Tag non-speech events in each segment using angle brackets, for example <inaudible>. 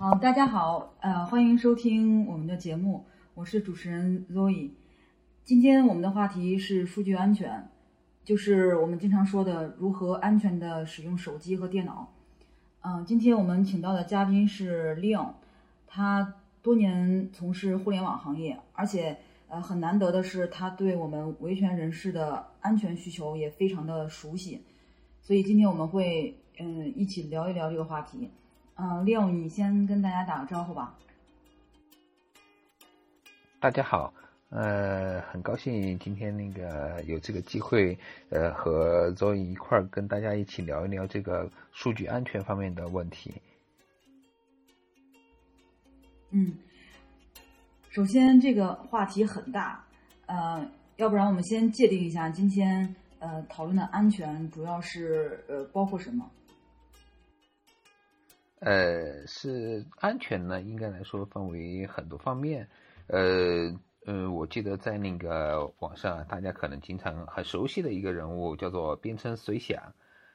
好，大家好，呃，欢迎收听我们的节目，我是主持人 Zoe。今天我们的话题是数据安全，就是我们经常说的如何安全的使用手机和电脑。嗯、今天我们请到的嘉宾是 Leon，他多年从事互联网行业，而且呃很难得的是，他对我们维权人士的安全需求也非常的熟悉，所以今天我们会嗯一起聊一聊这个话题。嗯、l e o 你先跟大家打个招呼吧。大家好，呃，很高兴今天那个有这个机会，呃，和周颖一块儿跟大家一起聊一聊这个数据安全方面的问题。嗯，首先这个话题很大，呃，要不然我们先界定一下今天呃讨论的安全主要是呃包括什么？呃，是安全呢，应该来说分为很多方面。呃，呃，我记得在那个网上，大家可能经常很熟悉的一个人物叫做边称随想。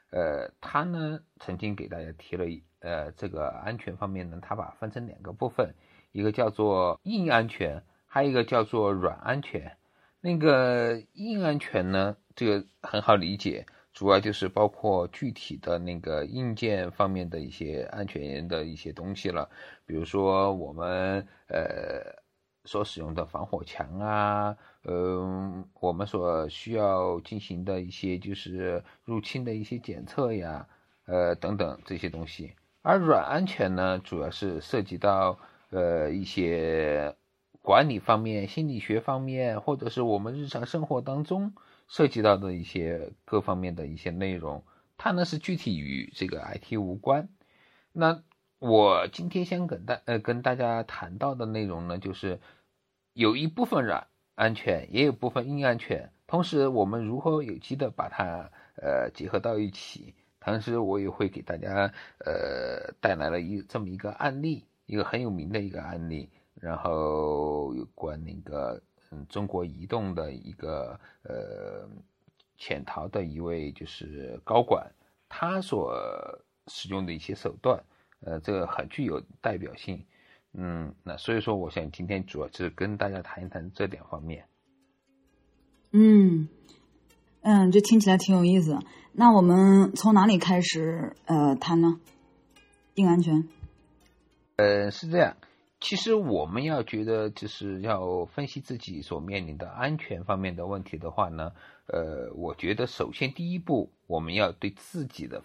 呃，他呢曾经给大家提了呃这个安全方面呢，他把分成两个部分，一个叫做硬安全，还有一个叫做软安全。那个硬安全呢，这个很好理解，主要就是包括具体的那个硬件方面的一些安全的一些东西了，比如说我们呃所使用的防火墙啊，嗯、我们所需要进行的一些就是入侵的一些检测呀，呃等等这些东西。而软安全呢，主要是涉及到呃一些管理方面、心理学方面，或者是我们日常生活当中涉及到的一些各方面的一些内容，它呢是具体与这个 IT 无关。那我今天想跟大呃跟大家谈到的内容呢，就是有一部分软安全，也有部分硬安全，同时我们如何有机的把它呃结合到一起。同时，我也会给大家呃带来了一这么一个案例，一个很有名的一个案例，然后有关那个嗯中国移动的一个呃潜逃的一位就是高管，他所使用的一些手段，呃，这个很具有代表性。嗯，那所以说，我想今天主要是跟大家谈一谈这两方面。嗯嗯，这听起来挺有意思。那我们从哪里开始呃谈呢？硬安全。呃，是这样。其实我们要觉得就是要分析自己所面临的安全方面的问题的话呢，呃，我觉得首先第一步，我们要对自己的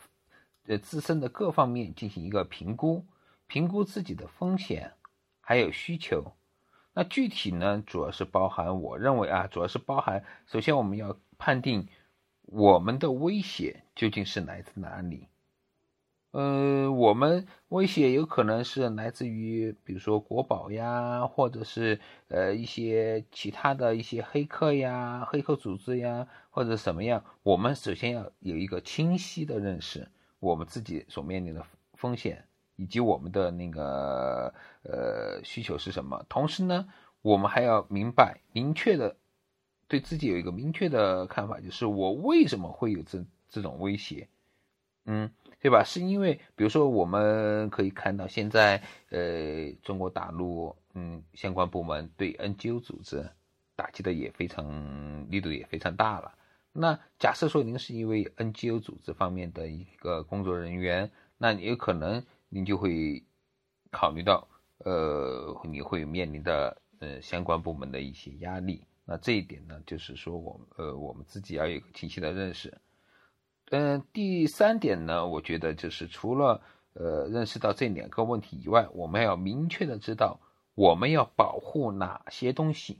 呃自身的各方面进行一个评估，评估自己的风险还有需求。那具体呢，主要是包含我认为啊，主要是包含首先我们要判定我们的威胁究竟是来自哪里。呃，我们威胁有可能是来自于，比如说国宝呀，或者是呃一些其他的一些黑客呀、黑客组织呀，或者什么样。我们首先要有一个清晰的认识，我们自己所面临的风险以及我们的那个呃需求是什么。同时呢，我们还要明白、明确的对自己有一个明确的看法，就是我为什么会有这这种威胁，嗯。对吧？是因为，比如说，我们可以看到现在，呃，中国大陆，嗯，相关部门对 NGO 组织打击的也非常力度也非常大了。那假设说您是一位 NGO 组织方面的一个工作人员，那有可能您就会考虑到，呃，你会面临的呃相关部门的一些压力。那这一点呢，就是说我呃我们自己要有一个清晰的认识。嗯，第三点呢，我觉得就是除了呃认识到这两个问题以外，我们要明确的知道我们要保护哪些东西。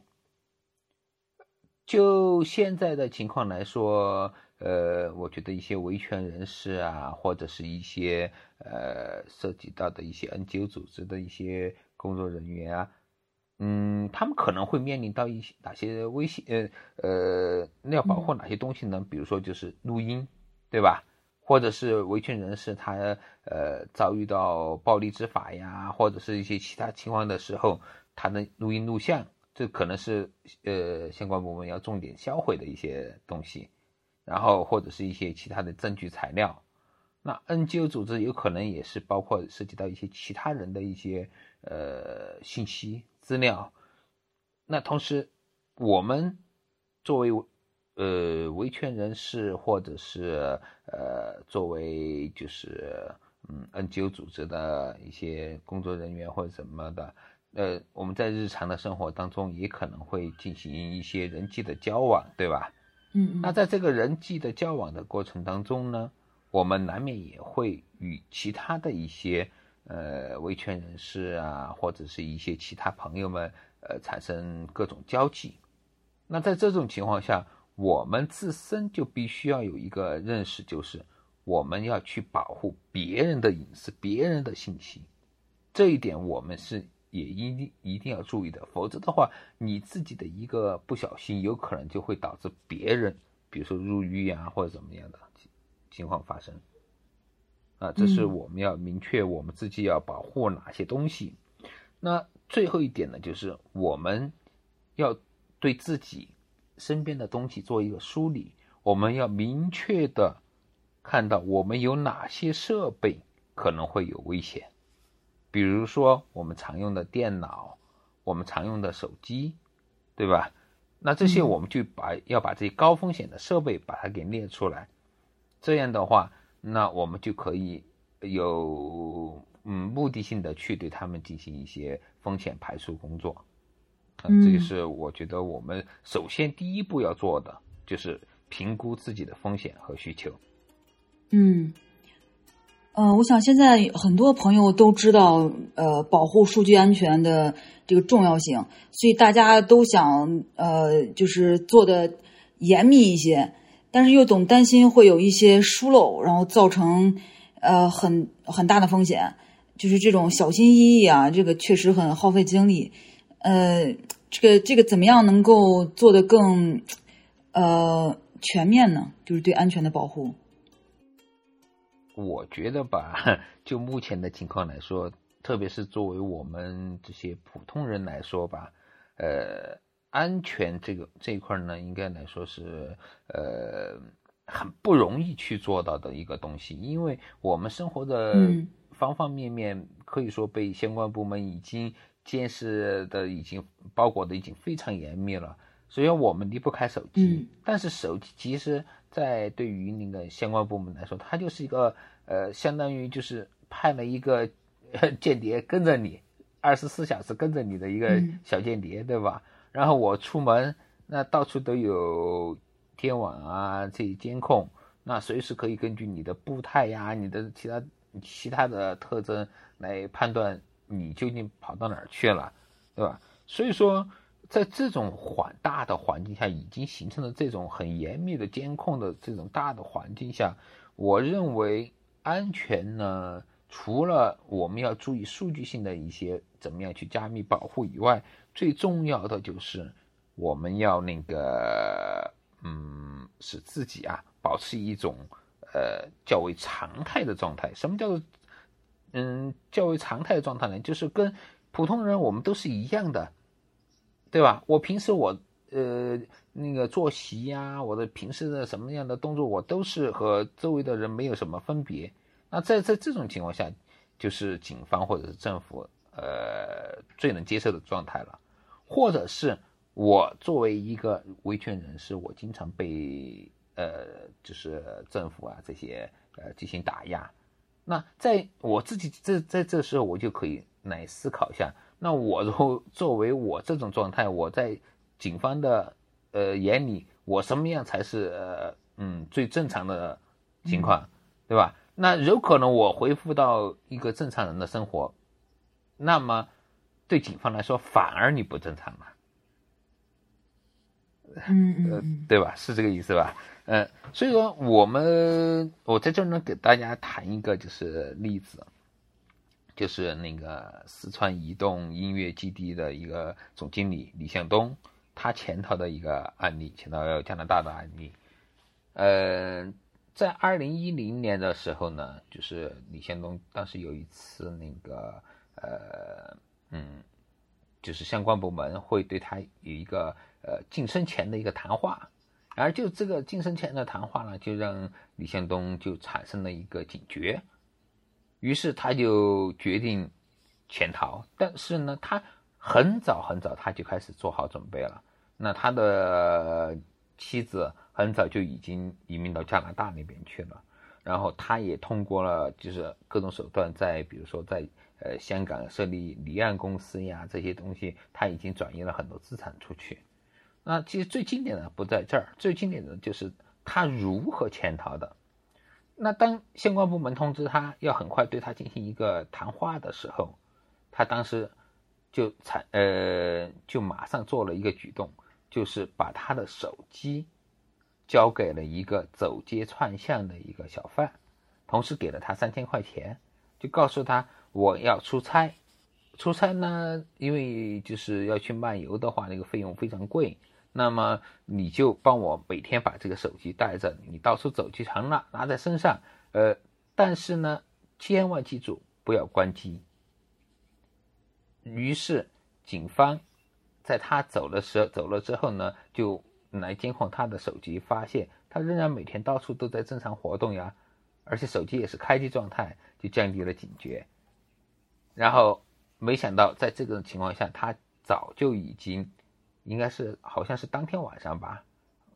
就现在的情况来说，呃，我觉得一些维权人士啊，或者是一些呃涉及到的一些 NGO 组织的一些工作人员啊，嗯，他们可能会面临到一些哪些危险？呃呃，那要保护哪些东西呢？比如说就是录音。对吧？或者是维权人士他呃遭遇到暴力执法呀，或者是一些其他情况的时候，他的录音录像，这可能是呃相关部门要重点销毁的一些东西，然后或者是一些其他的证据材料，那 NGO 组织有可能也是包括涉及到一些其他人的一些呃信息资料。那同时，我们作为呃维权人士，或者是呃作为就是嗯 NGO 组织的一些工作人员或者什么的，呃，我们在日常的生活当中也可能会进行一些人际的交往，对吧？嗯，那在这个人际的交往的过程当中呢？我们难免也会与其他的一些呃维权人士啊，或者是一些其他朋友们呃产生各种交际。那在这种情况下，我们自身就必须要有一个认识，就是我们要去保护别人的隐私、别人的信息。这一点我们是也一定一定要注意的，否则的话，你自己的一个不小心，有可能就会导致别人，比如说入狱呀，或者怎么样的。情况发生，啊，这是我们要明确我们自己要保护哪些东西。那最后一点呢，就是我们要对自己身边的东西做一个梳理。我们要明确的看到我们有哪些设备可能会有危险，比如说我们常用的电脑，我们常用的手机，对吧？那这些我们就把要把这些高风险的设备把它给列出来。这样的话，那我们就可以有嗯目的性的去对他们进行一些风险排除工作。嗯，这个是我觉得我们首先第一步要做的，就是评估自己的风险和需求。嗯，呃，我想现在很多朋友都知道呃保护数据安全的这个重要性，所以大家都想呃就是做的严密一些。但是又总担心会有一些疏漏，然后造成呃很很大的风险，就是这种小心翼翼啊，这个确实很耗费精力。呃，这个这个怎么样能够做得更呃全面呢？就是对安全的保护。我觉得吧，<laughs> 就目前的情况来说，特别是作为我们这些普通人来说吧，呃。安全这个这一块呢，应该来说是呃很不容易去做到的一个东西，因为我们生活的方方面面可以说被相关部门已经监视的已经包裹的已经非常严密了。所以我们离不开手机，但是手机其实在对于那个相关部门来说，它就是一个呃相当于就是派了一个间谍跟着你，二十四小时跟着你的一个小间谍，对吧？然后我出门，那到处都有天网啊，这些监控，那随时可以根据你的步态呀、你的其他其他的特征来判断你究竟跑到哪儿去了，对吧？所以说，在这种环大的环境下，已经形成了这种很严密的监控的这种大的环境下，我认为安全呢，除了我们要注意数据性的一些怎么样去加密保护以外，最重要的就是我们要那个，嗯，使自己啊保持一种呃较为常态的状态。什么叫做嗯较为常态的状态呢？就是跟普通人我们都是一样的，对吧？我平时我呃那个作息呀，我的平时的什么样的动作，我都是和周围的人没有什么分别。那在在这种情况下，就是警方或者是政府。呃，最能接受的状态了，或者是我作为一个维权人士，我经常被呃，就是政府啊这些呃进行打压。那在我自己这在这时候，我就可以来思考一下，那我作 <laughs> 作为我这种状态，我在警方的呃眼里，我什么样才是呃嗯最正常的情况，对吧？那有可能我恢复到一个正常人的生活。那么，对警方来说，反而你不正常了，嗯嗯对吧？是这个意思吧？嗯，所以说我们我在这儿呢给大家谈一个就是例子，就是那个四川移动音乐基地的一个总经理李向东，他潜逃的一个案例，潜逃加拿大的案例。呃，在二零一零年的时候呢，就是李向东当时有一次那个。呃，嗯，就是相关部门会对他有一个呃晋升前的一个谈话，而就这个晋升前的谈话呢，就让李向东就产生了一个警觉，于是他就决定潜逃。但是呢，他很早很早他就开始做好准备了。那他的妻子很早就已经移民到加拿大那边去了，然后他也通过了就是各种手段，在比如说在呃香港设立离岸公司呀这些东西，他已经转移了很多资产出去。那其实最经典的不在这儿，最经典的就是他如何潜逃的。那当相关部门通知他要很快对他进行一个谈话的时候，他当时就采呃就马上做了一个举动，就是把他的手机交给了一个走街串巷的一个小贩，同时给了他三千块钱，就告诉他我要出差，出差呢，因为就是要去漫游的话，那个费用非常贵。那么你就帮我每天把这个手机带着，你到处走就成了，拿在身上。呃，但是呢，千万记住不要关机。于是警方在他走的时候，走了之后呢，就来监控他的手机，发现他仍然每天到处都在正常活动呀，而且手机也是开机状态，就降低了警觉。然后没想到在这种情况下，他早就已经。应该是好像是当天晚上吧，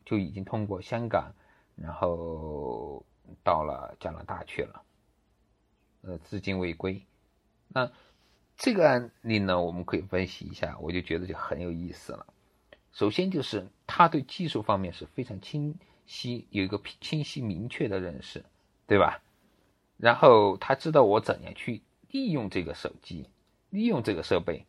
就已经通过香港，然后到了加拿大去了，呃，至今未归。那这个案例呢，我们可以分析一下，我就觉得就很有意思了。首先就是他对技术方面是非常清晰，有一个清晰明确的认识，对吧？然后他知道我怎样去利用这个手机，利用这个设备。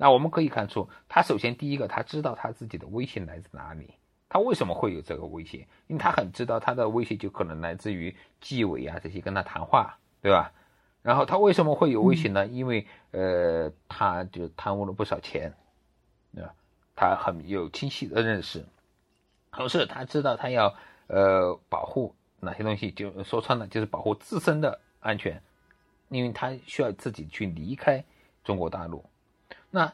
那我们可以看出，他首先第一个，他知道他自己的威胁来自哪里，他为什么会有这个威胁？因为他很知道他的威胁就可能来自于纪委啊这些跟他谈话，对吧？然后他为什么会有威胁呢？因为呃，他就贪污了不少钱，对吧？他很有清晰的认识，同时他知道他要呃保护哪些东西，就说穿了就是保护自身的安全，因为他需要自己去离开中国大陆。那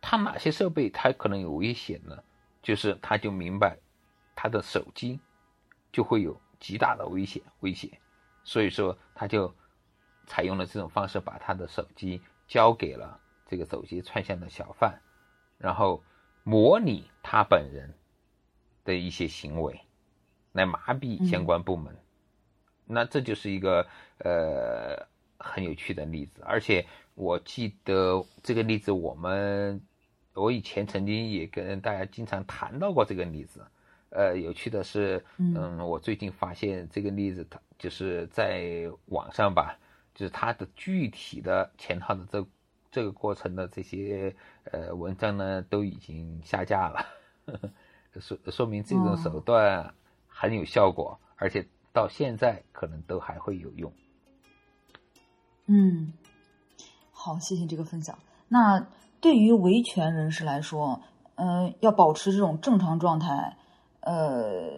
他哪些设备他可能有危险呢？就是他就明白他的手机就会有极大的危险危险，所以说他就采用了这种方式，把他的手机交给了这个手机串线的小贩，然后模拟他本人的一些行为，来麻痹相关部门。那这就是一个呃很有趣的例子，而且。我记得这个例子，我们我以前曾经也跟大家经常谈到过这个例子。呃，有趣的是，嗯，我最近发现这个例子，它就是在网上吧，就是它的具体的前套的这这个过程的这些呃文章呢，都已经下架了，<laughs> 说说明这种手段很有效果，而且到现在可能都还会有用。嗯。好，谢谢这个分享。那对于维权人士来说，嗯，要保持这种正常状态，呃，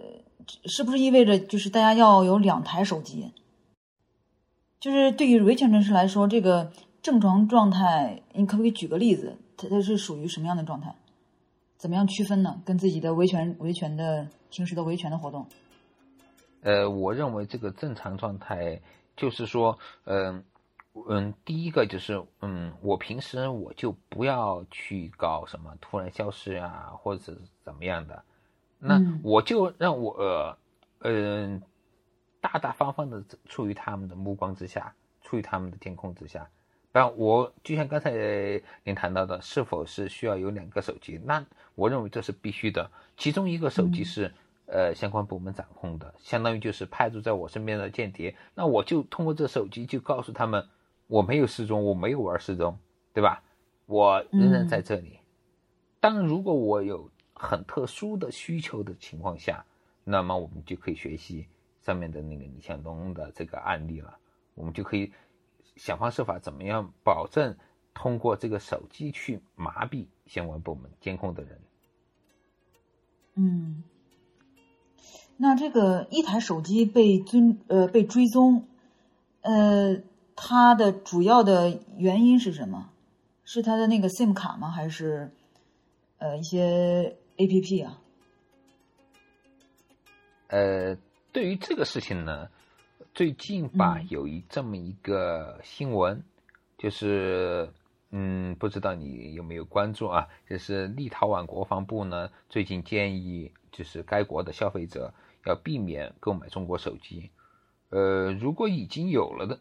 是不是意味着就是大家要有两台手机？就是对于维权人士来说，这个正常状态，你可不可以举个例子？它它是属于什么样的状态？怎么样区分呢？跟自己的维权维权的平时的维权的活动？呃，我认为这个正常状态就是说，嗯。嗯，第一个就是，嗯，我平时我就不要去搞什么突然消失啊，或者是怎么样的，那我就让我呃，嗯，大大方方的处于他们的目光之下，处于他们的监控之下。但我就像刚才您谈到的，是否是需要有两个手机？那我认为这是必须的。其中一个手机是，呃，相关部门掌控的，相当于就是派驻在我身边的间谍，那我就通过这手机就告诉他们。我没有失踪，我没有玩失踪，对吧？我仍然在这里。当如果我有很特殊的需求的情况下，那么我们就可以学习上面的那个李向东的这个案例了。我们就可以想方设法，怎么样保证通过这个手机去麻痹相关部门监控的人。嗯，那这个一台手机被追呃被追踪，呃。它的主要的原因是什么？是它的那个 SIM 卡吗？还是呃一些 APP 啊？呃，对于这个事情呢，最近吧有一这么一个新闻，就是嗯，不知道你有没有关注啊？就是立陶宛国防部呢最近建议，就是该国的消费者要避免购买中国手机。呃，如果已经有了的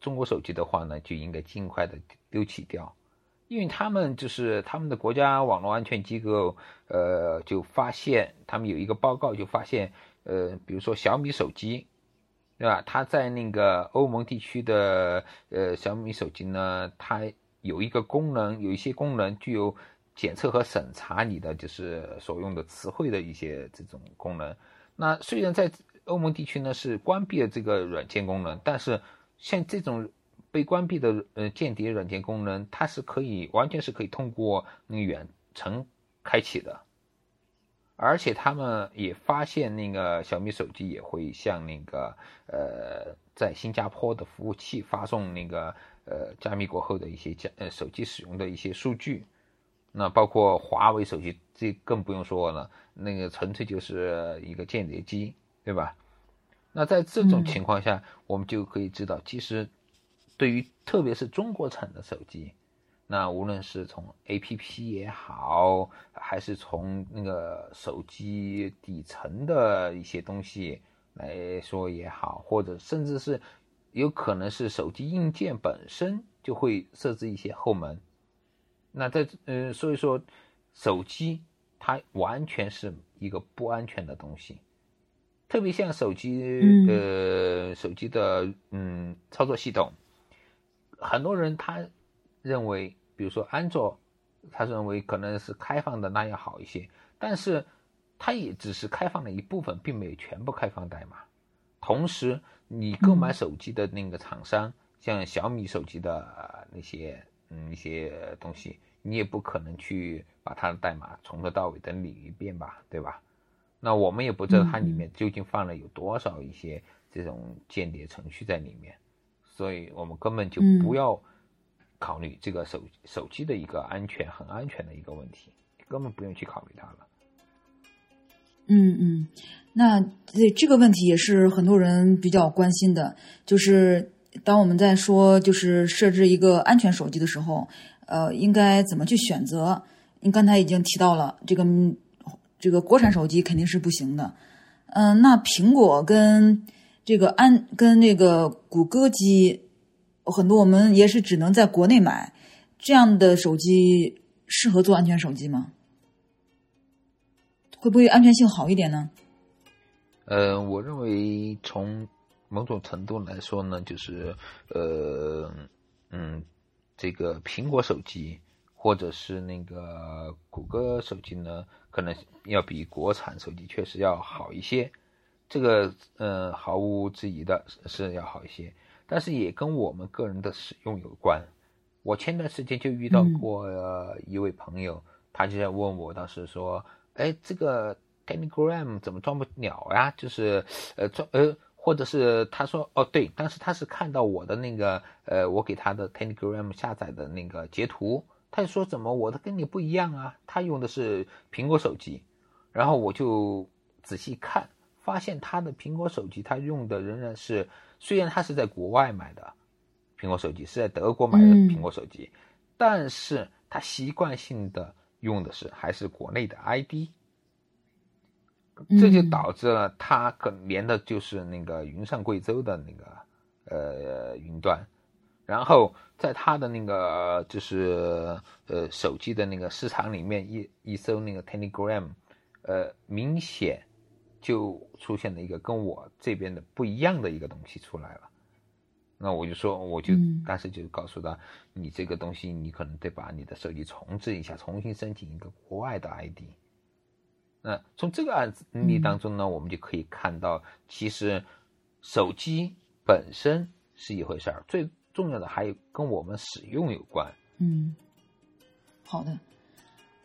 中国手机的话呢，就应该尽快的丢弃掉。因为他们就是他们的国家网络安全机构，呃，就发现他们有一个报告，就发现，呃，比如说小米手机，对吧？它在那个欧盟地区的呃小米手机呢，它有一个功能，有一些功能具有检测和审查你的就是所用的词汇的一些这种功能。那虽然在欧盟地区呢是关闭了这个软件功能，但是像这种。被关闭的呃间谍软件功能，它是可以完全是可以通过那个远程开启的，而且他们也发现那个小米手机也会向那个呃在新加坡的服务器发送那个呃加密过后的一些加呃手机使用的一些数据，那包括华为手机这更不用说了，那个纯粹就是一个间谍机，对吧？那在这种情况下，我们就可以知道，其实。对于特别是中国产的手机，那无论是从 A P P 也好，还是从那个手机底层的一些东西来说也好，或者甚至是有可能是手机硬件本身就会设置一些后门。那在呃，所以说手机它完全是一个不安全的东西，特别像手机呃手机的嗯操作系统。很多人他认为，比如说安卓，他认为可能是开放的那样好一些，但是它也只是开放了一部分，并没有全部开放代码。同时，你购买手机的那个厂商，像小米手机的那些嗯一些东西，你也不可能去把它的代码从头到尾的理一遍吧，对吧？那我们也不知道它里面究竟放了有多少一些这种间谍程序在里面。所以我们根本就不要考虑这个手手机的一个安全，很安全的一个问题，根本不用去考虑它了。嗯嗯，那这这个问题也是很多人比较关心的，就是当我们在说就是设置一个安全手机的时候，呃，应该怎么去选择？您刚才已经提到了，这个这个国产手机肯定是不行的。嗯，那苹果跟这个安跟那个谷歌机，很多我们也是只能在国内买，这样的手机适合做安全手机吗？会不会安全性好一点呢？呃，我认为从某种程度来说呢，就是呃嗯，这个苹果手机或者是那个谷歌手机呢，可能要比国产手机确实要好一些。这个呃毫无质疑的是要好一些，但是也跟我们个人的使用有关。我前段时间就遇到过一位朋友，他就在问我，当时说：“哎，这个 Telegram 怎么装不了呀？就是呃装呃，或者是他说哦对，当时他是看到我的那个呃我给他的 Telegram 下载的那个截图，他就说怎么我的跟你不一样啊？他用的是苹果手机，然后我就仔细看。”发现他的苹果手机，他用的仍然是，虽然他是在国外买的苹果手机，是在德国买的苹果手机，但是他习惯性的用的是还是国内的 ID，这就导致了他可连的就是那个云上贵州的那个呃云端，然后在他的那个就是呃手机的那个市场里面一一搜那个 Telegram，呃明显。就出现了一个跟我这边的不一样的一个东西出来了，那我就说，我就当时就告诉他，你这个东西你可能得把你的手机重置一下，重新申请一个国外的 ID。那从这个案例当中呢，我们就可以看到，其实手机本身是一回事儿，最重要的还有跟我们使用有关。嗯，好的。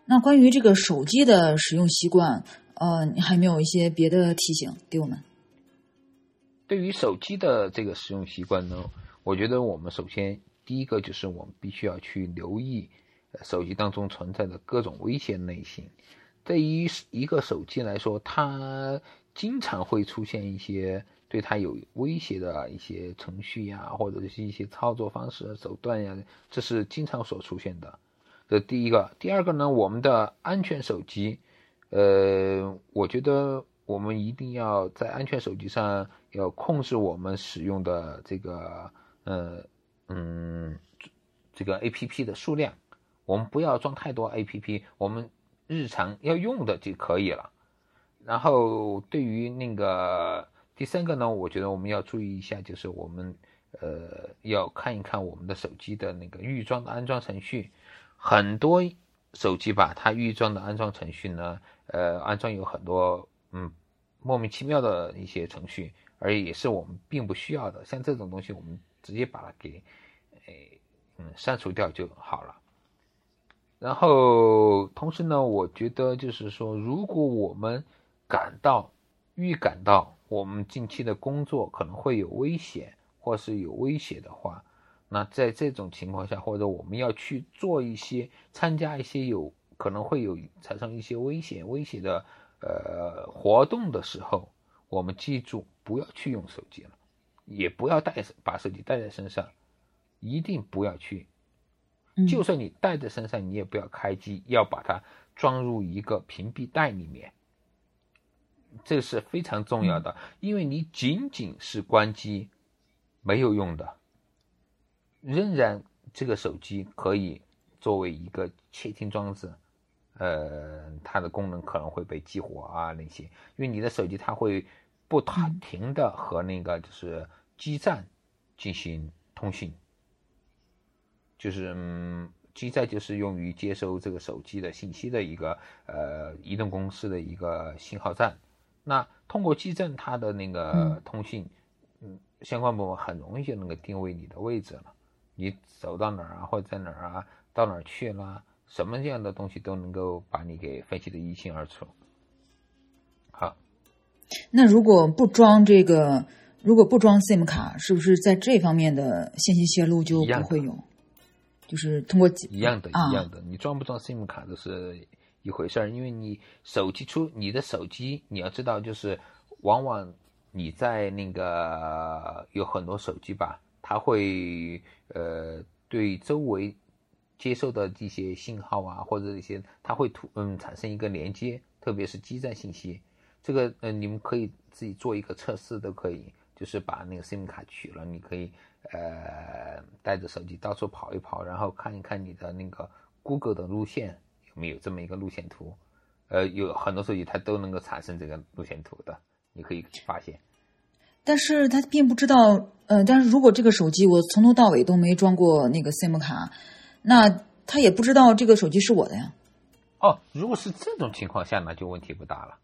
那关于这个手机的使用习惯。呃，你还没有一些别的提醒给我们？对于手机的这个使用习惯呢，我觉得我们首先第一个就是我们必须要去留意手机当中存在的各种危险类型。对于一个手机来说，它经常会出现一些对他有威胁的一些程序呀，或者是一些操作方式手段呀，这是经常所出现的。这第一个，第二个呢，我们的安全手机，呃，我觉得我们一定要在安全手机上要控制我们使用的这个，呃，嗯，这个 A P P 的数量，我们不要装太多 A P P，我们日常要用的就可以了。然后对于那个第三个呢，我觉得我们要注意一下，就是我们呃要看一看我们的手机的那个预装的安装程序。很多手机吧，它预装的安装程序呢，呃，安装有很多嗯莫名其妙的一些程序，而也是我们并不需要的。像这种东西，我们直接把它给诶嗯删除掉就好了。然后同时呢，我觉得就是说，如果我们感到预感到我们近期的工作可能会有危险，或是有威胁的话。那在这种情况下，或者我们要去做一些参加一些有可能会有产生一些危险威胁的呃活动的时候，我们记住不要去用手机了，也不要带把手机带在身上，一定不要去。就算你带在身上，你也不要开机，要把它装入一个屏蔽袋里面，这是非常重要的，因为你仅仅是关机没有用的。仍然，这个手机可以作为一个窃听装置，呃，它的功能可能会被激活啊那些，因为你的手机它会不停的和那个就是基站进行通信，就是嗯，基站就是用于接收这个手机的信息的一个呃移动公司的一个信号站，那通过基站它的那个通信，嗯，相关部门很容易就能够定位你的位置了。你走到哪儿啊，或者在哪儿啊，到哪儿去了，什么样的东西都能够把你给分析的一清二楚。好，那如果不装这个，如果不装 SIM 卡，是不是在这方面的信息泄露就不会有？就是通过一样的，一样的，你装不装 SIM 卡都是一回事儿，因为你手机出你的手机，你要知道，就是往往你在那个有很多手机吧。它会呃对周围接受的这些信号啊，或者一些，它会突嗯产生一个连接，特别是基站信息。这个嗯你们可以自己做一个测试都可以，就是把那个 SIM 卡取了，你可以呃带着手机到处跑一跑，然后看一看你的那个 Google 的路线有没有这么一个路线图。呃，有很多手机它都能够产生这个路线图的，你可以发现。但是他并不知道，呃，但是如果这个手机我从头到尾都没装过那个 SIM 卡，那他也不知道这个手机是我的呀。哦，如果是这种情况下，那就问题不大了，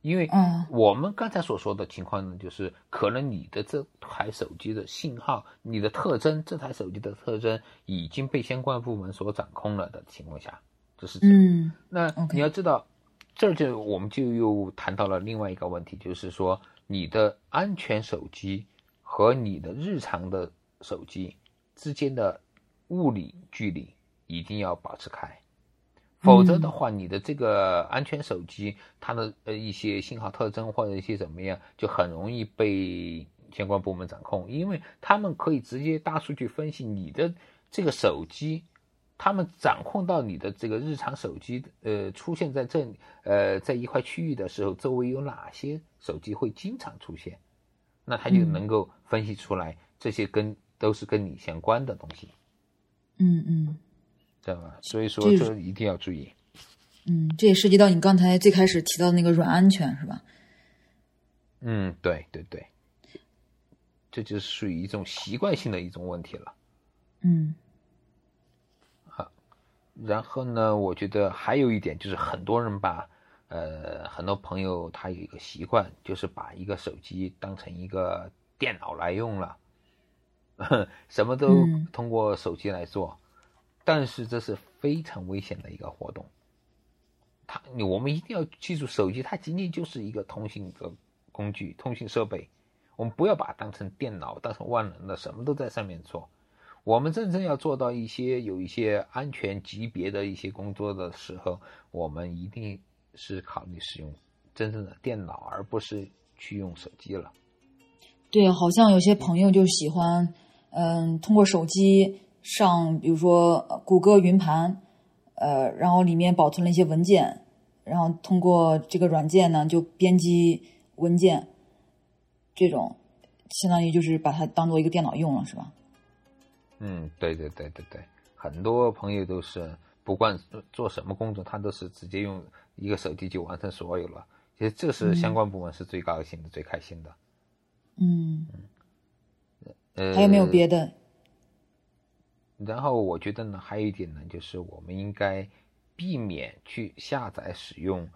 因为我们刚才所说的情况呢，就是可能你的这台手机的信号、你的特征，这台手机的特征已经被相关部门所掌控了的情况下，这是嗯，那你要知道，这就我们就又谈到了另外一个问题，就是说。你的安全手机和你的日常的手机之间的物理距离一定要保持开，否则的话，你的这个安全手机它的呃一些信号特征或者一些怎么样，就很容易被相关部门掌控，因为他们可以直接大数据分析你的这个手机。他们掌控到你的这个日常手机，呃，出现在这里，呃，在一块区域的时候，周围有哪些手机会经常出现，那他就能够分析出来这些跟都是跟你相关的东西。嗯嗯，知道吧？所以说这一定要注意。嗯，这也涉及到你刚才最开始提到的那个软安全，是吧？嗯，对对对，这就是属于一种习惯性的一种问题了。嗯。然后呢，我觉得还有一点就是，很多人把，呃，很多朋友他有一个习惯，就是把一个手机当成一个电脑来用了，<laughs> 什么都通过手机来做，但是这是非常危险的一个活动。它，我们一定要记住，手机它仅仅就是一个通信的工具、通信设备，我们不要把它当成电脑，当成万能的，什么都在上面做。我们真正要做到一些有一些安全级别的一些工作的时候，我们一定是考虑使用真正的电脑，而不是去用手机了。对，好像有些朋友就喜欢，嗯，通过手机上，比如说谷歌云盘，呃，然后里面保存了一些文件，然后通过这个软件呢，就编辑文件，这种相当于就是把它当做一个电脑用了，是吧？嗯，对对对对对，很多朋友都是不管做什么工作，他都是直接用一个手机就完成所有了。其实这是相关部门是最高兴的、最开心的。嗯，呃，还有没有别的？然后我觉得呢，还有一点呢，就是我们应该避免去下载使用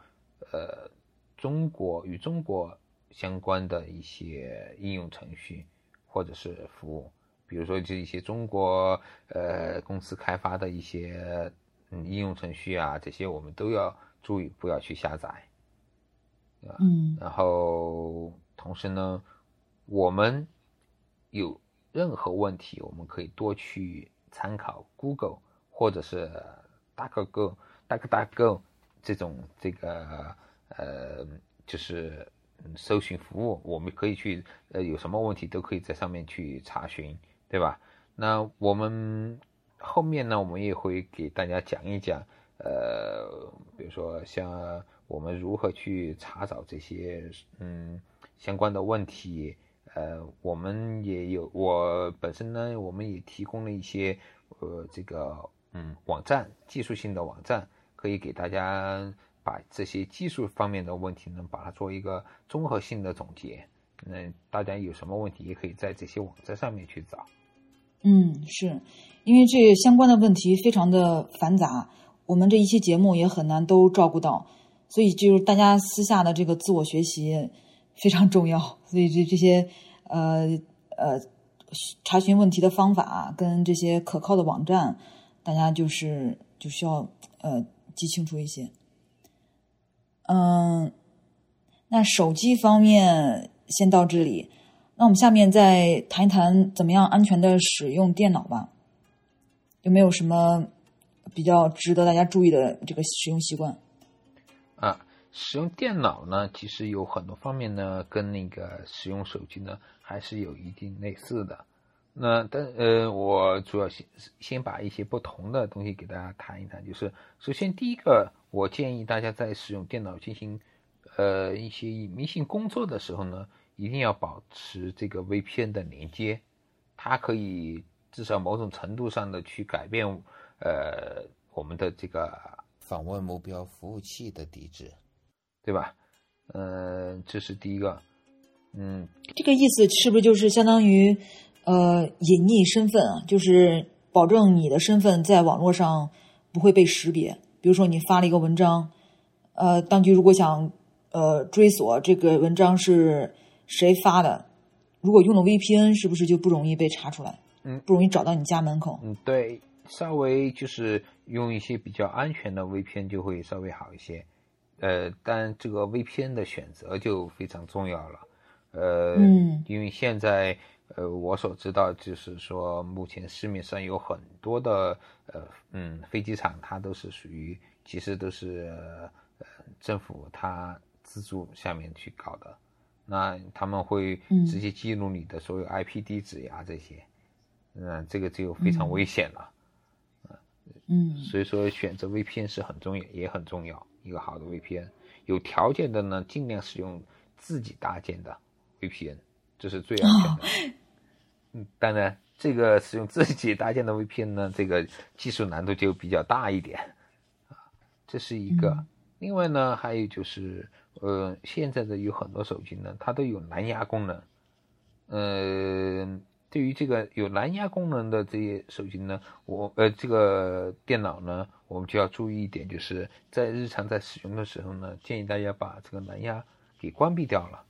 呃中国与中国相关的一些应用程序或者是服务，比如说就一些中国呃公司开发的一些嗯应用程序啊，这些我们都要注意不要去下载，嗯，然后同时呢。我们有任何问题，我们可以多去参考 Google 或者是 DuckDuckGo、DuckDuckGo 这种这个呃，就是搜寻服务，我们可以去呃，有什么问题都可以在上面去查询，对吧？那我们后面呢，我们也会给大家讲一讲，呃，比如说像我们如何去查找这些嗯相关的问题。呃，我们也有，我本身呢，我们也提供了一些呃，这个嗯网站，技术性的网站，可以给大家把这些技术方面的问题呢，把它做一个综合性的总结。那大家有什么问题，也可以在这些网站上面去找。嗯，是因为这相关的问题非常的繁杂，我们这一期节目也很难都照顾到，所以就是大家私下的这个自我学习。非常重要，所以这这些呃呃查询问题的方法跟这些可靠的网站，大家就是就需要呃记清楚一些。嗯，那手机方面先到这里，那我们下面再谈一谈怎么样安全的使用电脑吧。有没有什么比较值得大家注意的这个使用习惯？啊。使用电脑呢，其实有很多方面呢，跟那个使用手机呢，还是有一定类似的。那但呃，我主要先先把一些不同的东西给大家谈一谈。就是首先第一个，我建议大家在使用电脑进行呃一些隐秘性工作的时候呢，一定要保持这个 VPN 的连接，它可以至少某种程度上的去改变呃我们的这个访问目标服务器的地址。对吧？呃，这是第一个。嗯，这个意思是不是就是相当于呃隐匿身份啊？就是保证你的身份在网络上不会被识别。比如说你发了一个文章，呃，当局如果想呃追索这个文章是谁发的，如果用了 VPN，是不是就不容易被查出来？嗯，不容易找到你家门口。嗯，对，稍微就是用一些比较安全的 VPN 就会稍微好一些。呃，但这个 VPN 的选择就非常重要了，呃，嗯因为现在呃，我所知道就是说，目前市面上有很多的呃，嗯，飞机场它都是属于其实都是呃政府它资助下面去搞的，那他们会直接记录你的所有 IP 地址呀这些，嗯，这个就非常危险了，嗯，所以说选择 VPN 是很重要，也很重要。一个好的 VPN，有条件的呢，尽量使用自己搭建的 VPN，这是最安全的。<laughs> 嗯，当然，这个使用自己搭建的 VPN 呢，这个技术难度就比较大一点啊。这是一个。另外呢，还有就是，呃，现在的有很多手机呢，它都有蓝牙功能，嗯。对于这个有蓝牙功能的这些手机呢，我呃这个电脑呢，我们就要注意一点，就是在日常在使用的时候呢，建议大家把这个蓝牙给关闭掉了。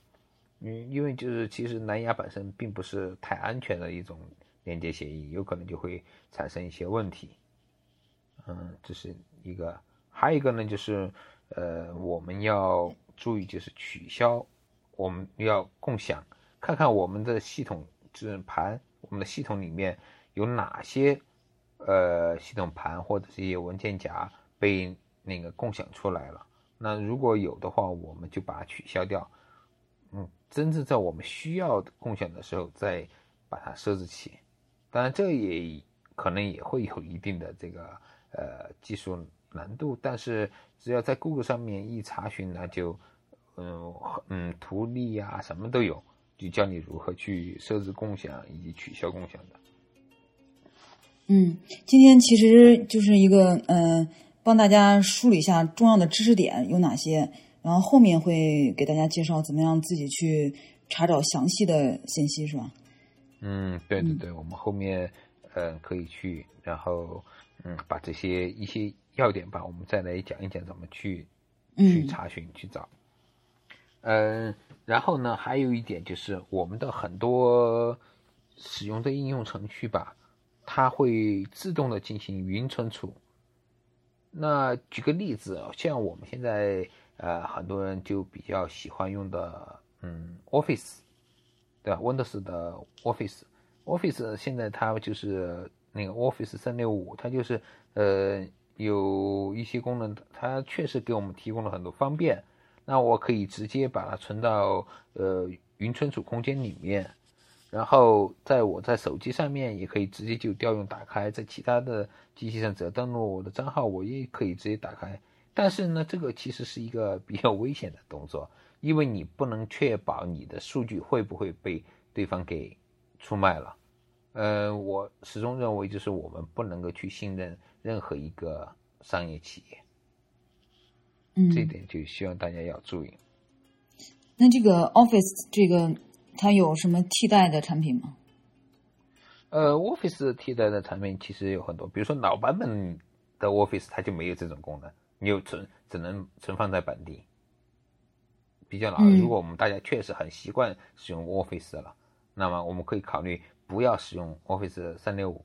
嗯，因为就是其实蓝牙本身并不是太安全的一种连接协议，有可能就会产生一些问题。嗯，这是一个，还有一个呢，就是呃我们要注意，就是取消我们要共享，看看我们的系统。智能盘，我们的系统里面有哪些呃系统盘或者这些文件夹被那个共享出来了？那如果有的话，我们就把它取消掉。嗯，真正在我们需要共享的时候，再把它设置起。当然，这也可能也会有一定的这个呃技术难度，但是只要在 Google 上面一查询，那就嗯嗯图例呀什么都有，就教你如何去设置共享以及取消共享的。嗯，今天其实就是一个嗯，帮大家梳理一下重要的知识点有哪些，然后后面会给大家介绍怎么样自己去查找详细的信息，是吧？嗯，对对对，我们后面嗯可以去，然后嗯把这些一些要点吧，我们再来讲一讲怎么去去查询去找。嗯，然后呢，还有一点就是我们的很多使用的应用程序吧，它会自动的进行云存储。那举个例子，像我们现在呃很多人就比较喜欢用的嗯 Office。对吧？Windows 的 Office，Office 现在它就是那个 Office 三六五，它就是呃有一些功能，它确实给我们提供了很多方便。那我可以直接把它存到呃云存储空间里面，然后在我在手机上面也可以直接就调用打开，在其他的机器上只要登录我的账号，我也可以直接打开。但是呢，这个其实是一个比较危险的动作。因为你不能确保你的数据会不会被对方给出卖了，呃，我始终认为就是我们不能够去信任任何一个商业企业，嗯，这点就希望大家要注意。那这个 Office 这个它有什么替代的产品吗？呃，Office 替代的产品其实有很多，比如说老版本的 Office 它就没有这种功能，你有存只能存放在本地。比较老，如果我们大家确实很习惯使用 Office 了，那么我们可以考虑不要使用 Office 三六五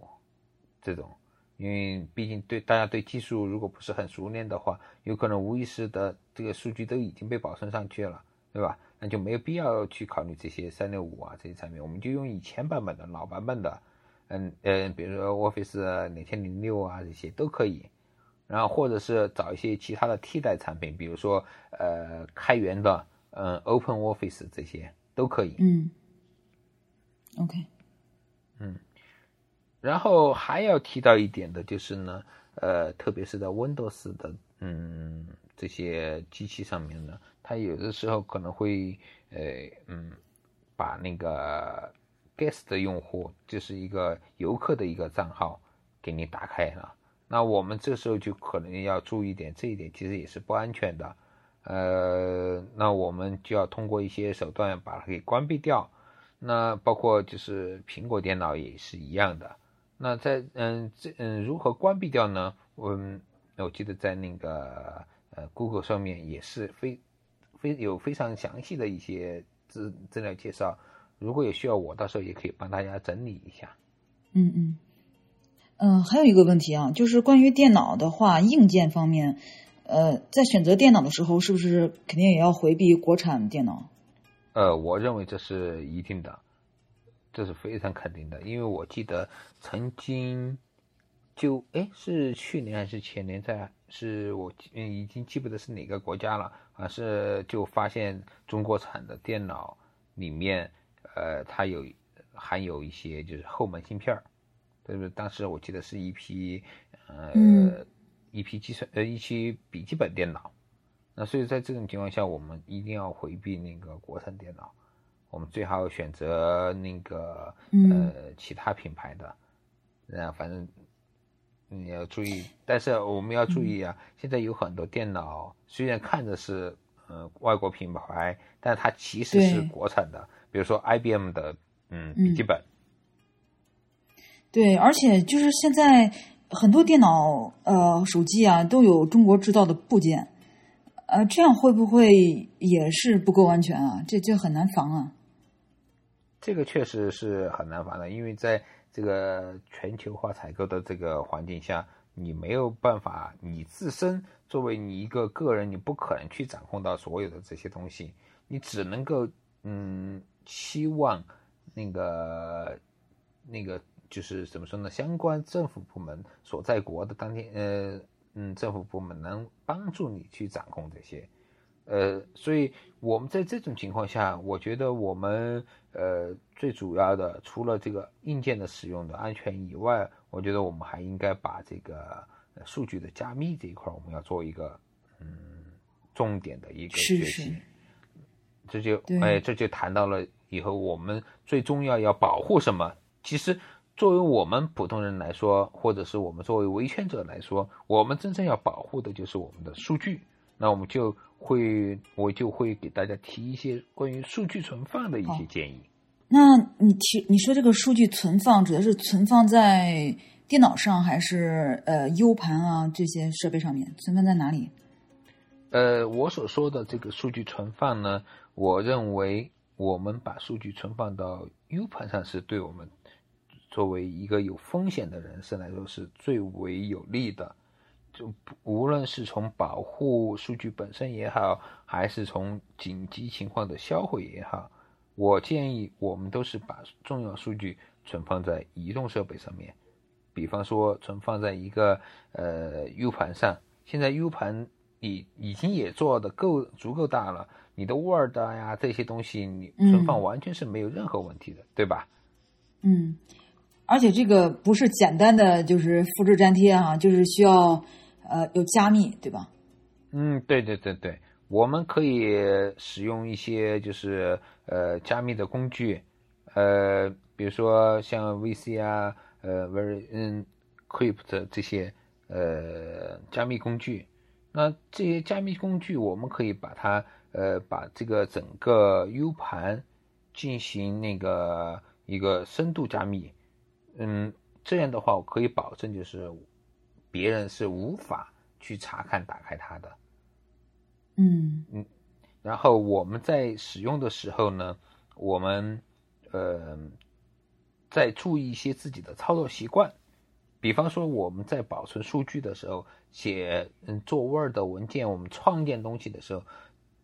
这种，因为毕竟对大家对技术如果不是很熟练的话，有可能无意识的这个数据都已经被保存上去了，对吧？那就没有必要去考虑这些三六五啊这些产品，我们就用以前版本的老版本的，嗯嗯，比如说 Office 两千零六啊这些都可以，然后或者是找一些其他的替代产品，比如说呃开源的。嗯，Open Office 这些都可以。嗯，OK，嗯，然后还要提到一点的就是呢，呃，特别是在 Windows 的嗯这些机器上面呢，它有的时候可能会呃嗯把那个 Guest 的用户就是一个游客的一个账号给你打开了，那我们这时候就可能要注意点，这一点其实也是不安全的。呃，那我们就要通过一些手段把它给关闭掉。那包括就是苹果电脑也是一样的。那在嗯这嗯如何关闭掉呢？我我记得在那个呃 Google 上面也是非非有非常详细的一些资资料介绍。如果有需要，我到时候也可以帮大家整理一下。嗯嗯嗯，还有一个问题啊，就是关于电脑的话，硬件方面。呃，在选择电脑的时候，是不是肯定也要回避国产电脑？呃，我认为这是一定的，这是非常肯定的。因为我记得曾经就哎，是去年还是前年，在是我嗯已经记不得是哪个国家了，啊是就发现中国产的电脑里面，呃，它有含有一些就是后门芯片儿，对不对？当时我记得是一批呃。一批计算呃一批笔记本电脑，那所以在这种情况下，我们一定要回避那个国产电脑，我们最好选择那个呃其他品牌的，那反正你要注意，但是我们要注意啊，现在有很多电脑虽然看着是呃外国品牌，但它其实是国产的，比如说 IBM 的嗯笔记本，对，而且就是现在。很多电脑、呃，手机啊，都有中国制造的部件，呃，这样会不会也是不够安全啊？这这很难防啊。这个确实是很难防的，因为在这个全球化采购的这个环境下，你没有办法，你自身作为你一个个人，你不可能去掌控到所有的这些东西，你只能够嗯，期望那个那个。就是怎么说呢？相关政府部门所在国的当天，呃，嗯，政府部门能帮助你去掌控这些，呃，所以我们在这种情况下，我觉得我们呃最主要的，除了这个硬件的使用的安全以外，我觉得我们还应该把这个数据的加密这一块，我们要做一个嗯重点的一个学习。这就哎，这就谈到了以后我们最重要要保护什么？其实作为我们普通人来说，或者是我们作为维权者来说，我们真正要保护的就是我们的数据。那我们就会，我就会给大家提一些关于数据存放的一些建议。那你提你说这个数据存放，指的是存放在电脑上，还是呃 U 盘啊这些设备上面？存放在哪里？呃，我所说的这个数据存放呢，我认为我们把数据存放到 U 盘上，是对我们作为一个有风险的人士来说是最为有利的。就无论是从保护数据本身也好，还是从紧急情况的销毁也好，我建议我们都是把重要数据存放在移动设备上面，比方说存放在一个呃 U 盘上。现在 U 盘已已经也做的够足够大了，你的 Word 呀这些东西你存放完全是没有任何问题的，对吧？嗯，而且这个不是简单的就是复制粘贴啊，就是需要。呃，有加密对吧？嗯，对对对对，我们可以使用一些就是呃加密的工具，呃，比如说像 VC 啊，呃，Very 嗯，Crypt 这些呃加密工具。那这些加密工具，我们可以把它呃把这个整个 U 盘进行那个一个深度加密。嗯，这样的话，我可以保证就是。别人是无法去查看打开它的，嗯嗯，然后我们在使用的时候呢，我们呃在注意一些自己的操作习惯，比方说我们在保存数据的时候，写嗯做 Word 文件，我们创建东西的时候，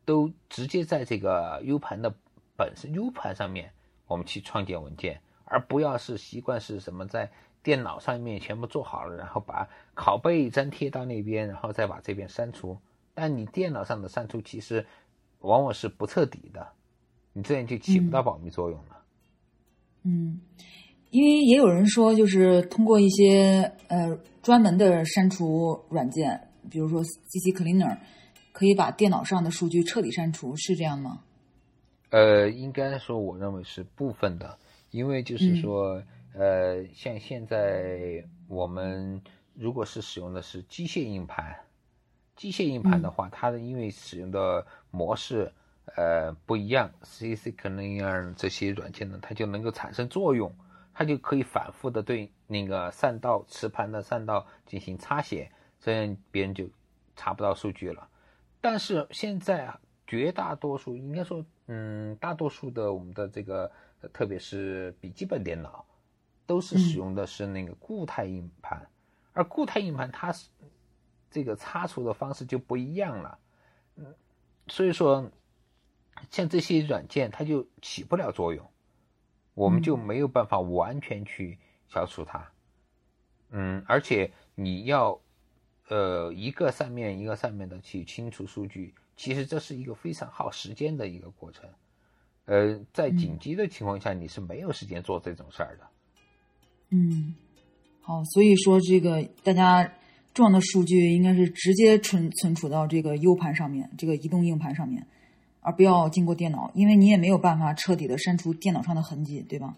都直接在这个 U 盘的本身 U 盘上面，我们去创建文件，而不要是习惯是什么在。电脑上面全部做好了，然后把拷贝粘贴到那边，然后再把这边删除。但你电脑上的删除其实往往是不彻底的，你这样就起不到保密作用了。嗯，因为也有人说，就是通过一些呃专门的删除软件，比如说 CC Cleaner，可以把电脑上的数据彻底删除，是这样吗？呃，应该说，我认为是部分的，因为就是说。呃，像现在我们如果是使用的是机械硬盘，机械硬盘的话，它的因为使用的模式呃不一样，CC Cleaner 这些软件呢，它就能够产生作用，它就可以反复的对那个散道磁盘的散道进行擦写，这样别人就查不到数据了。但是现在绝大多数应该说，嗯，大多数的我们的这个，特别是笔记本电脑。都是使用的是那个固态硬盘，而固态硬盘它是这个擦除的方式就不一样了，嗯，所以说像这些软件它就起不了作用，我们就没有办法完全去消除它，嗯，而且你要呃一个上面一个上面的去清除数据，其实这是一个非常耗时间的一个过程，呃，在紧急的情况下你是没有时间做这种事儿的。嗯，好，所以说这个大家重要的数据应该是直接存存储到这个 U 盘上面，这个移动硬盘上面，而不要经过电脑，因为你也没有办法彻底的删除电脑上的痕迹，对吧？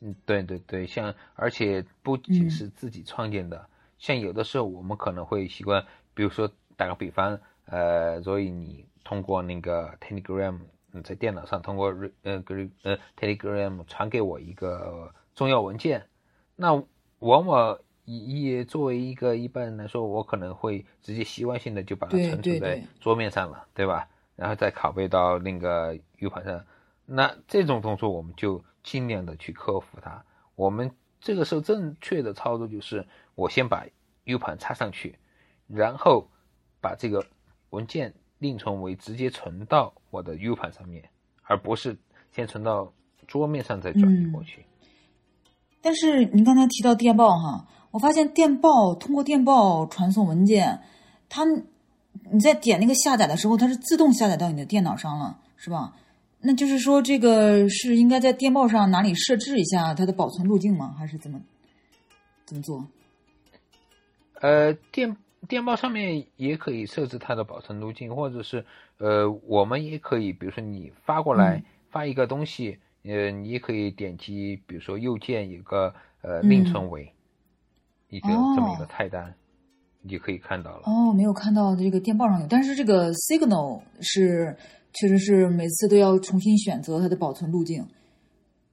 嗯，对对对，像而且不仅是自己创建的，像有的时候我们可能会习惯，比如说打个比方，呃，所以你通过那个 Telegram。嗯，在电脑上通过呃呃 Telegram 传给我一个重要文件，那往往以作为一个一般人来说，我可能会直接习惯性的就把它存储在桌面上了，对吧？然后再拷贝到那个 U 盘上。那这种动作我们就尽量的去克服它。我们这个时候正确的操作就是，我先把 U 盘插上去，然后把这个文件。另存为直接存到我的 U 盘上面，而不是先存到桌面上再转移过去。但是您刚才提到电报哈，我发现电报通过电报传送文件，它你在点那个下载的时候，它是自动下载到你的电脑上了，是吧？那就是说，这个是应该在电报上哪里设置一下它的保存路径吗？还是怎么怎么做？呃，电电报上面也可以设置它的保存路径，或者是呃，我们也可以，比如说你发过来、嗯发一个东西，呃，你也可以点击，比如说右键一个呃另存为、一个这么一个哦菜单，你就可以看到了。哦，没有看到这个电报上有，但是这个 Signal 是确实是每次都要重新选择它的保存路径。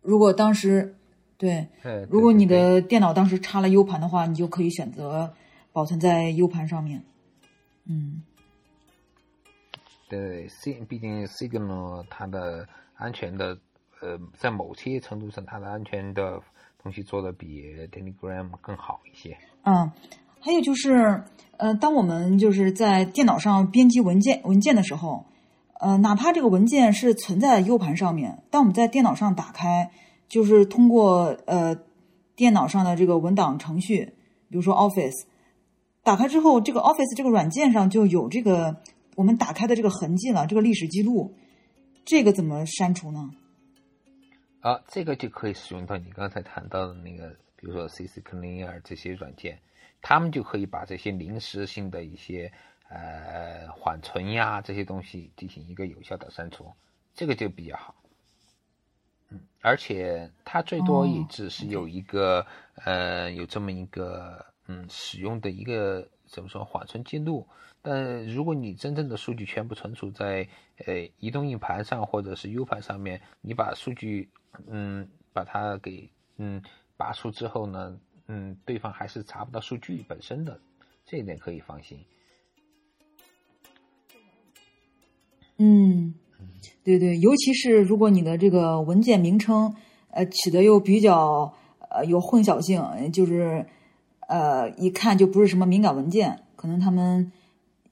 如果当时对，呃，如果你的电脑当时插了 U 盘的话，你就可以选择保存在 U 盘上面。嗯对 C，毕竟 Signal 它的安全的，呃，在某些程度上，它的安全的东西做的比 Telegram 更好一些。嗯，还有就是，呃，当我们就是在电脑上编辑文件文件的时候，呃，哪怕这个文件是存在 U 盘上面，当我们在电脑上打开，就是通过呃电脑上的这个文档程序，比如说 Office，打开之后，这个 Office 这个软件上就有这个我们打开的这个痕迹了，这个历史记录，这个怎么删除呢？啊，这个就可以使用到你刚才谈到的那个，比如说 CC Cleaner 这些软件，他们就可以把这些临时性的一些呃缓存呀这些东西进行一个有效的删除，这个就比较好。嗯，而且它最多也哦只是有一个、呃有这么一个嗯使用的一个怎么说缓存记录，但如果你真正的数据全部存储在呃移动硬盘上或者是 U 盘上面，你把数据嗯把它给嗯拔出之后呢，嗯对方还是查不到数据本身的，这一点可以放心。嗯，对对，尤其是如果你的这个文件名称，呃，起的又比较呃有混淆性，就是呃一看就不是什么敏感文件，可能他们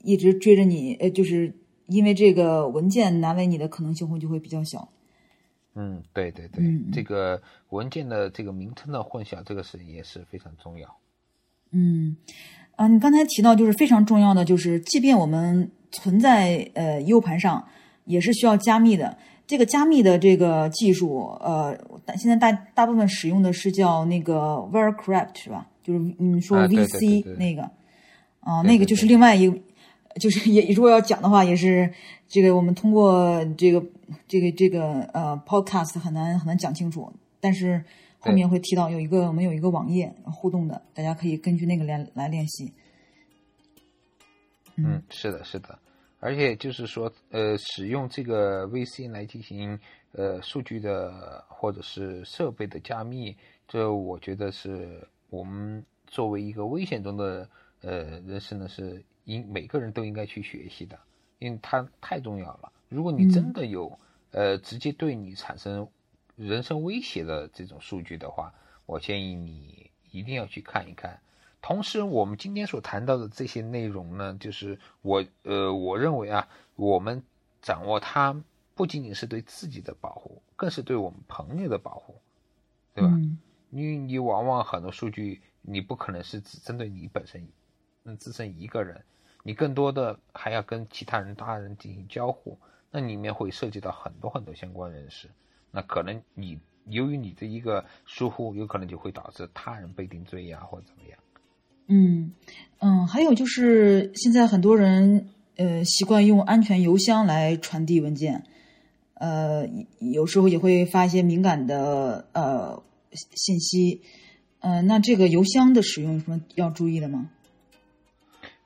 一直追着你，呃，就是因为这个文件难为你的可能性会就会比较小。嗯，对对对，嗯这个文件的这个名称的混淆，这个是也是非常重要。嗯，啊，你刚才提到就是非常重要的，就是即便我们存在呃 U 盘上，也是需要加密的。这个加密的这个技术，呃，但现在大大部分使用的是叫那个 Vercrypt 是吧？就是嗯说 VC、那个，啊、那个就是另外一个，就是也如果要讲的话，也是这个我们通过这个这个这个呃 Podcast 很难很难讲清楚，但是后面会提到有一个我们有一个网页互动的，大家可以根据那个来来练习。嗯，是的，是的，而且就是说，呃，使用这个 VC 来进行呃数据的或者是设备的加密，这我觉得是我们作为一个危险中的呃人士呢，是应每个人都应该去学习的，因为它太重要了。如果你真的有、呃直接对你产生人身威胁的这种数据的话，我建议你一定要去看一看。同时，我们今天所谈到的这些内容呢，就是我呃，我认为啊，我们掌握它不仅仅是对自己的保护，更是对我们朋友的保护，对吧？嗯因为你往往很多数据，你不可能是只针对你本身，嗯，自身一个人，你更多的还要跟其他人、他人进行交互，那里面会涉及到很多很多相关人士，那可能你由于你的一个疏忽，有可能就会导致他人被定罪呀，或者怎么样。嗯嗯，还有就是现在很多人呃习惯用安全邮箱来传递文件，呃，有时候也会发一些敏感的呃信息，呃，那这个邮箱的使用有什么要注意的吗？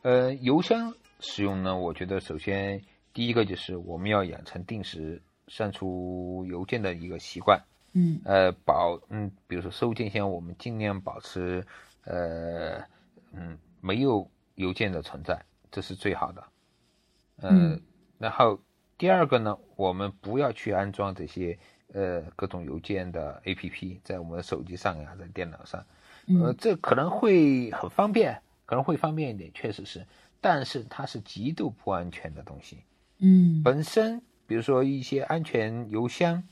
呃，邮箱使用呢，我觉得首先第一个就是我们要养成定时删除邮件的一个习惯。嗯呃，保嗯，比如说收件箱，我们尽量保持呃嗯没有邮件的存在，这是最好的。呃、嗯然后第二个呢，我们不要去安装这些呃各种邮件的 APP 在我们的手机上呀，在电脑上。呃，嗯这可能会很方便，可能会方便一点，确实是，但是它是极度不安全的东西。嗯本身，比如说一些安全邮箱，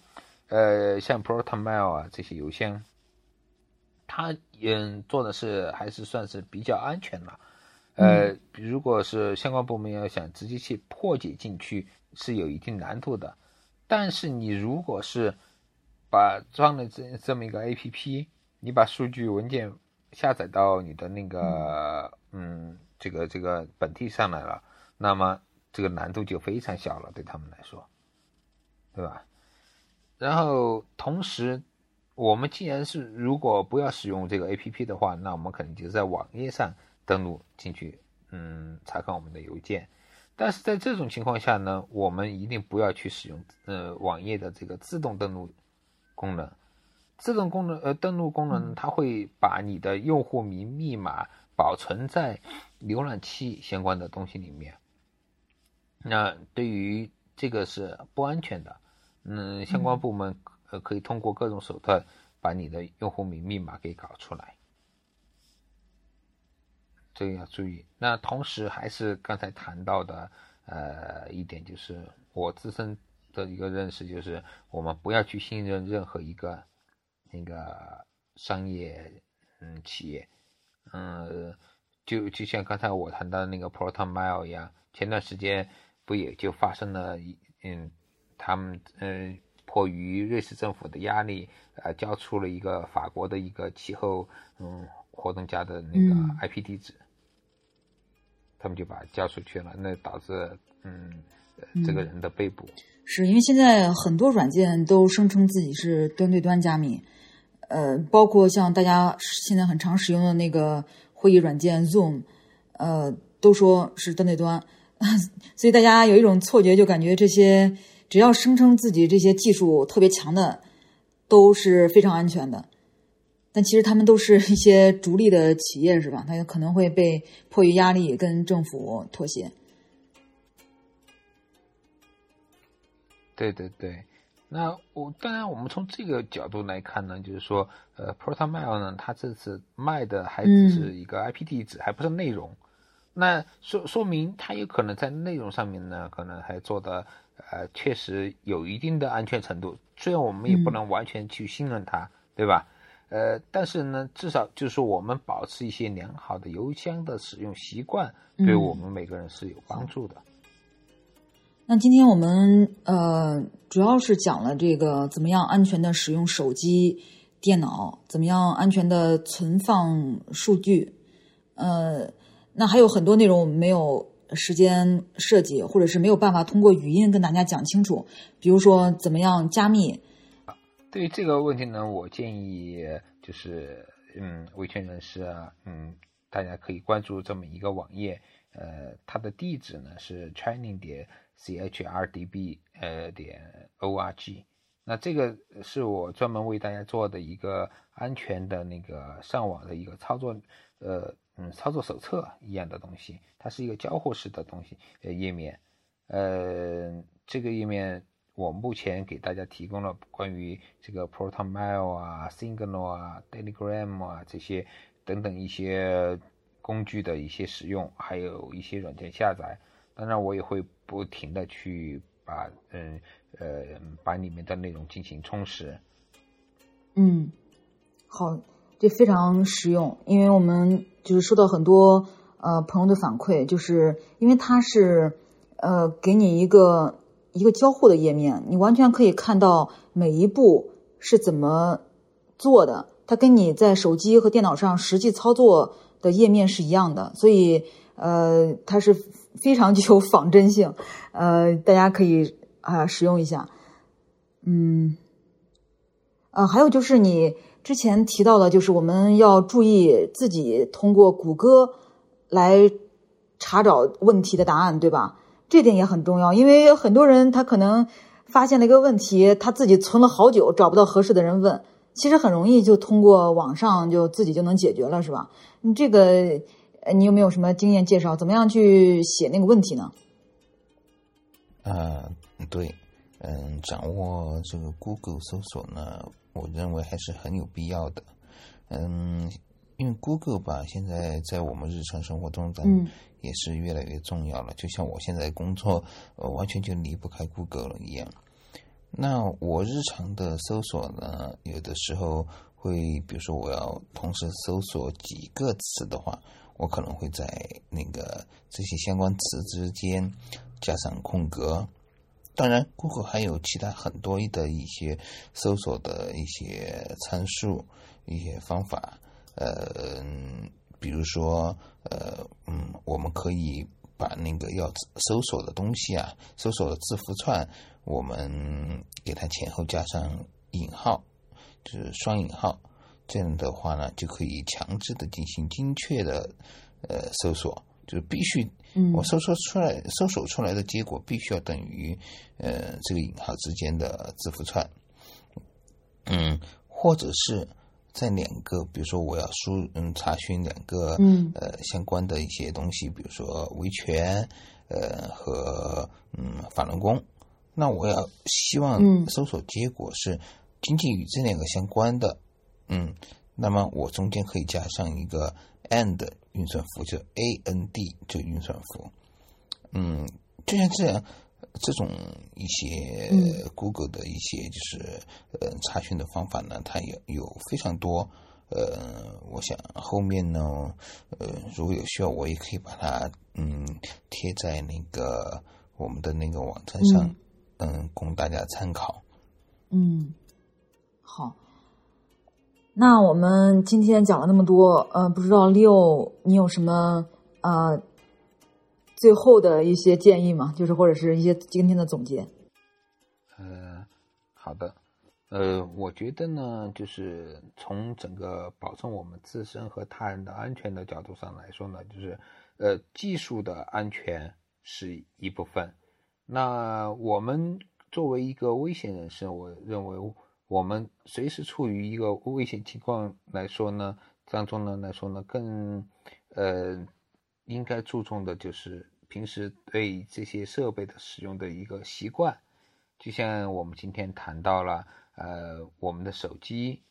呃，像 ProtonMail 啊这些邮箱，它嗯做的是还是算是比较安全了。呃，如果是相关部门要想直接去破解进去，是有一定难度的。但是你如果是把装了这这么一个 A P P，你把数据文件下载到你的那个嗯这个这个本地上来了，那么这个难度就非常小了，对他们来说，对吧？然后同时，我们既然是如果不要使用这个 A P P 的话，那我们肯定就在网页上。登录进去，嗯，查看我们的邮件。但是在这种情况下呢，我们一定不要去使用呃网页的这个自动登录功能。自动功能呃登录功能，它会把你的用户名密码保存在浏览器相关的东西里面。那对于这个是不安全的。嗯，相关部门呃可以通过各种手段把你的用户名密码给搞出来。这个要注意。那同时还是刚才谈到的，呃，一点就是我自身的一个认识，就是我们不要去信任任何一个那个商业嗯企业，嗯，就就像刚才我谈到的那个 Proton Mail 一样，前段时间不也就发生了一，嗯，他们嗯迫于瑞士政府的压力，呃，交出了一个法国的一个气候嗯活动家的那个 IP 地址。他们就把交出去了，那导致嗯这个人的被捕。是因为现在很多软件都声称自己是端对端加密，呃，包括像大家现在很常使用的那个会议软件 Zoom，呃，都说是端对端，<laughs> 所以大家有一种错觉，就感觉这些只要声称自己这些技术特别强的，都是非常安全的。但其实他们都是一些逐利的企业，是吧？他有可能会被迫于压力跟政府妥协。对对对，那我当然，我们从这个角度来看呢，就是说，呃，Protonmail 呢，它这次卖的还只是一个 IP 地址，还不是内容。那说说明它有可能在内容上面呢，可能还做的呃，确实有一定的安全程度。虽然我们也不能完全去信任它，对吧？呃，但是呢，至少就是我们保持一些良好的邮箱的使用习惯，对我们每个人是有帮助的。那今天我们呃，主要是讲了这个怎么样安全的使用手机、电脑，怎么样安全的存放数据。呃，那还有很多内容我们没有时间设计，或者是没有办法通过语音跟大家讲清楚，比如说怎么样加密。对于这个问题呢，我建议就是，嗯，维权人士啊，嗯，大家可以关注这么一个网页，呃，它的地址呢是 training 点 chrdb 呃点 org，那这个是我专门为大家做的一个安全的那个上网的一个操作，呃，嗯，操作手册一样的东西，它是一个交互式的东西，呃，页面，呃，这个页面。我目前给大家提供了关于这个 Protonmail 啊、Signal 啊、Telegram 啊这些等等一些工具的一些使用，还有一些软件下载。当然，我也会不停的去把嗯呃把里面的内容进行充实。嗯，好，这非常实用，因为我们就是收到很多呃朋友的反馈，就是因为它是呃给你一个。一个交互的页面，你完全可以看到每一步是怎么做的，它跟你在手机和电脑上实际操作的页面是一样的，所以呃，它是非常具有仿真性，呃，大家可以啊使用一下。嗯，啊，还有就是你之前提到的，就是我们要注意自己通过谷歌来查找问题的答案，对吧？这点也很重要，因为很多人他可能发现了一个问题，他自己存了好久找不到合适的人问，其实很容易就通过网上就自己就能解决了，是吧？你这个你有没有什么经验介绍？怎么样去写那个问题呢？啊，对，嗯，掌握这个 Google 搜索呢，我认为还是很有必要的，嗯。因为 Google 吧，现在在我们日常生活中，嗯，也是越来越重要了。就像我现在工作，呃，完全就离不开 Google 了一样。那我日常的搜索呢，有的时候会，比如说我要同时搜索几个词的话，我可能会在那个这些相关词之间加上空格。当然，Google 还有其他很多的一些搜索的一些参数、一些方法。呃，比如说，呃，嗯，我们可以把那个要搜索的东西啊，搜索的字符串，我们给它前后加上引号，就是双引号。这样的话呢，就可以强制的进行精确的呃搜索，就是必须，我搜索出来搜索出来的结果必须要等于呃这个引号之间的字符串，嗯，或者是在两个，比如说我要输嗯查询两个嗯呃相关的一些东西，比如说维权呃和嗯法轮功，那我要希望搜索结果是仅仅与这两个相关的。嗯，那么我中间可以加上一个 and 运算符，就 a n d 这个运算符。嗯，就像这样，这种一些 Google 的一些就是呃查询的方法呢，它有有非常多。呃，我想后面呢，呃，如果有需要，我也可以把它嗯贴在那个我们的那个网站上，嗯，供大家参考。嗯，好。那我们今天讲了那么多，呃，不知道六你有什么呃最后的一些建议吗？就是或者是一些今天的总结。呃，好的，呃，我觉得呢，就是从整个保证我们自身和他人的安全的角度上来说呢，就是呃，技术的安全是一部分。那我们作为一个危险人士，我认为。我们随时处于一个危险情况来说呢，当中呢来说呢，更呃应该注重的就是平时对这些设备的使用的一个习惯。就像我们今天谈到了，呃，我们的手机，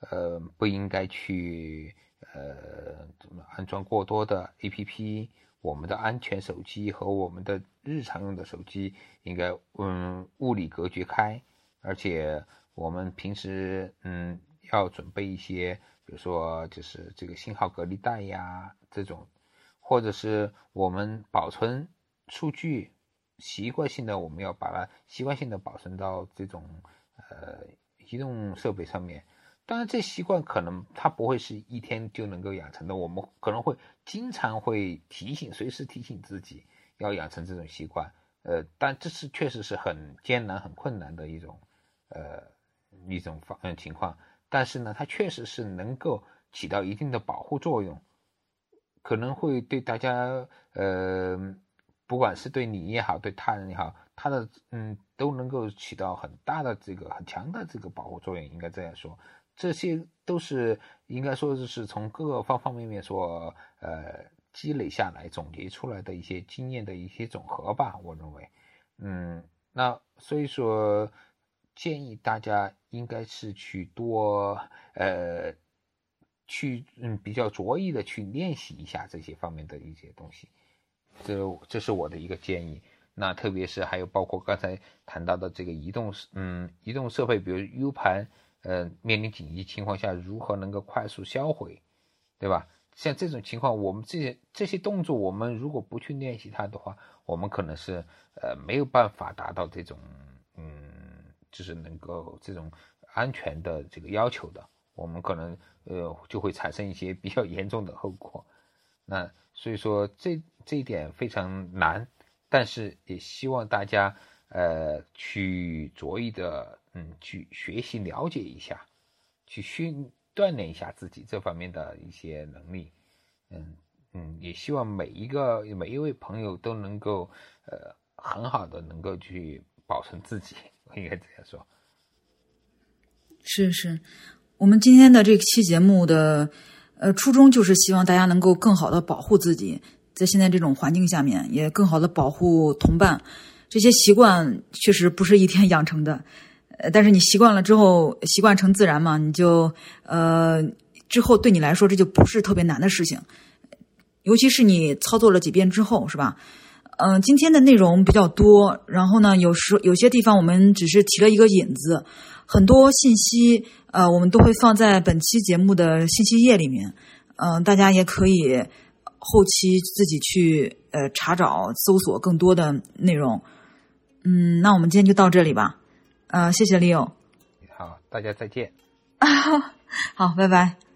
呃，不应该去呃怎么安装过多的 APP，我们的安全手机和我们的日常用的手机应该嗯物理隔绝开，而且。我们平时嗯要准备一些，比如说就是这个信号隔离带呀这种，或者是我们保存数据习惯性的我们要把它习惯性的保存到这种呃移动设备上面。当然，这习惯可能它不会是一天就能够养成的，我们可能会经常会提醒，随时提醒自己要养成这种习惯。呃，但这是确实是很艰难、很困难的一种呃。一种方嗯情况，但是呢，它确实是能够起到一定的保护作用，可能会对大家呃，不管是对你也好，对他人也好，他的嗯都能够起到很大的这个很强的这个保护作用，应该这样说，这些都是应该说就是从各个方方面面所呃积累下来总结出来的一些经验的一些总和吧，我认为，嗯，那所以说。建议大家应该是去多呃，去嗯比较着意的去练习一下这些方面的一些东西，这这是我的一个建议。那特别是还有包括刚才谈到的这个移动嗯移动设备，比如 U 盘，呃面临紧急情况下如何能够快速销毁，对吧？像这种情况，我们这些这些动作，我们如果不去练习它的话，我们可能是呃没有办法达到这种嗯。就是能够这种安全的这个要求的，我们可能呃就会产生一些 <laughs> 比较严重的后果。那所以说这这一点非常难，但是也希望大家呃去着意的嗯去学习了解一下，去训锻炼一下自己这方面的一些能力。嗯嗯，也希望每一个每一位朋友都能够呃很好的能够去保存自己。我 <laughs> 应该这样说，是是，我们今天的这期节目的呃初衷就是希望大家能够更好的保护自己，在现在这种环境下面，也更好的保护同伴。这些习惯确实不是一天养成的，呃，但是你习惯了之后，习惯成自然嘛，你就呃之后对你来说这就不是特别难的事情，尤其是你操作了几遍之后，是吧？嗯，今天的内容比较多，然后呢，有时有些地方我们只是提了一个引子，很多信息呃，我们都会放在本期节目的信息页里面，嗯，大家也可以后期自己去呃查找、搜索更多的内容。嗯，那我们今天就到这里吧。呃，谢谢 Leo。好，大家再见。<laughs> 好，拜拜。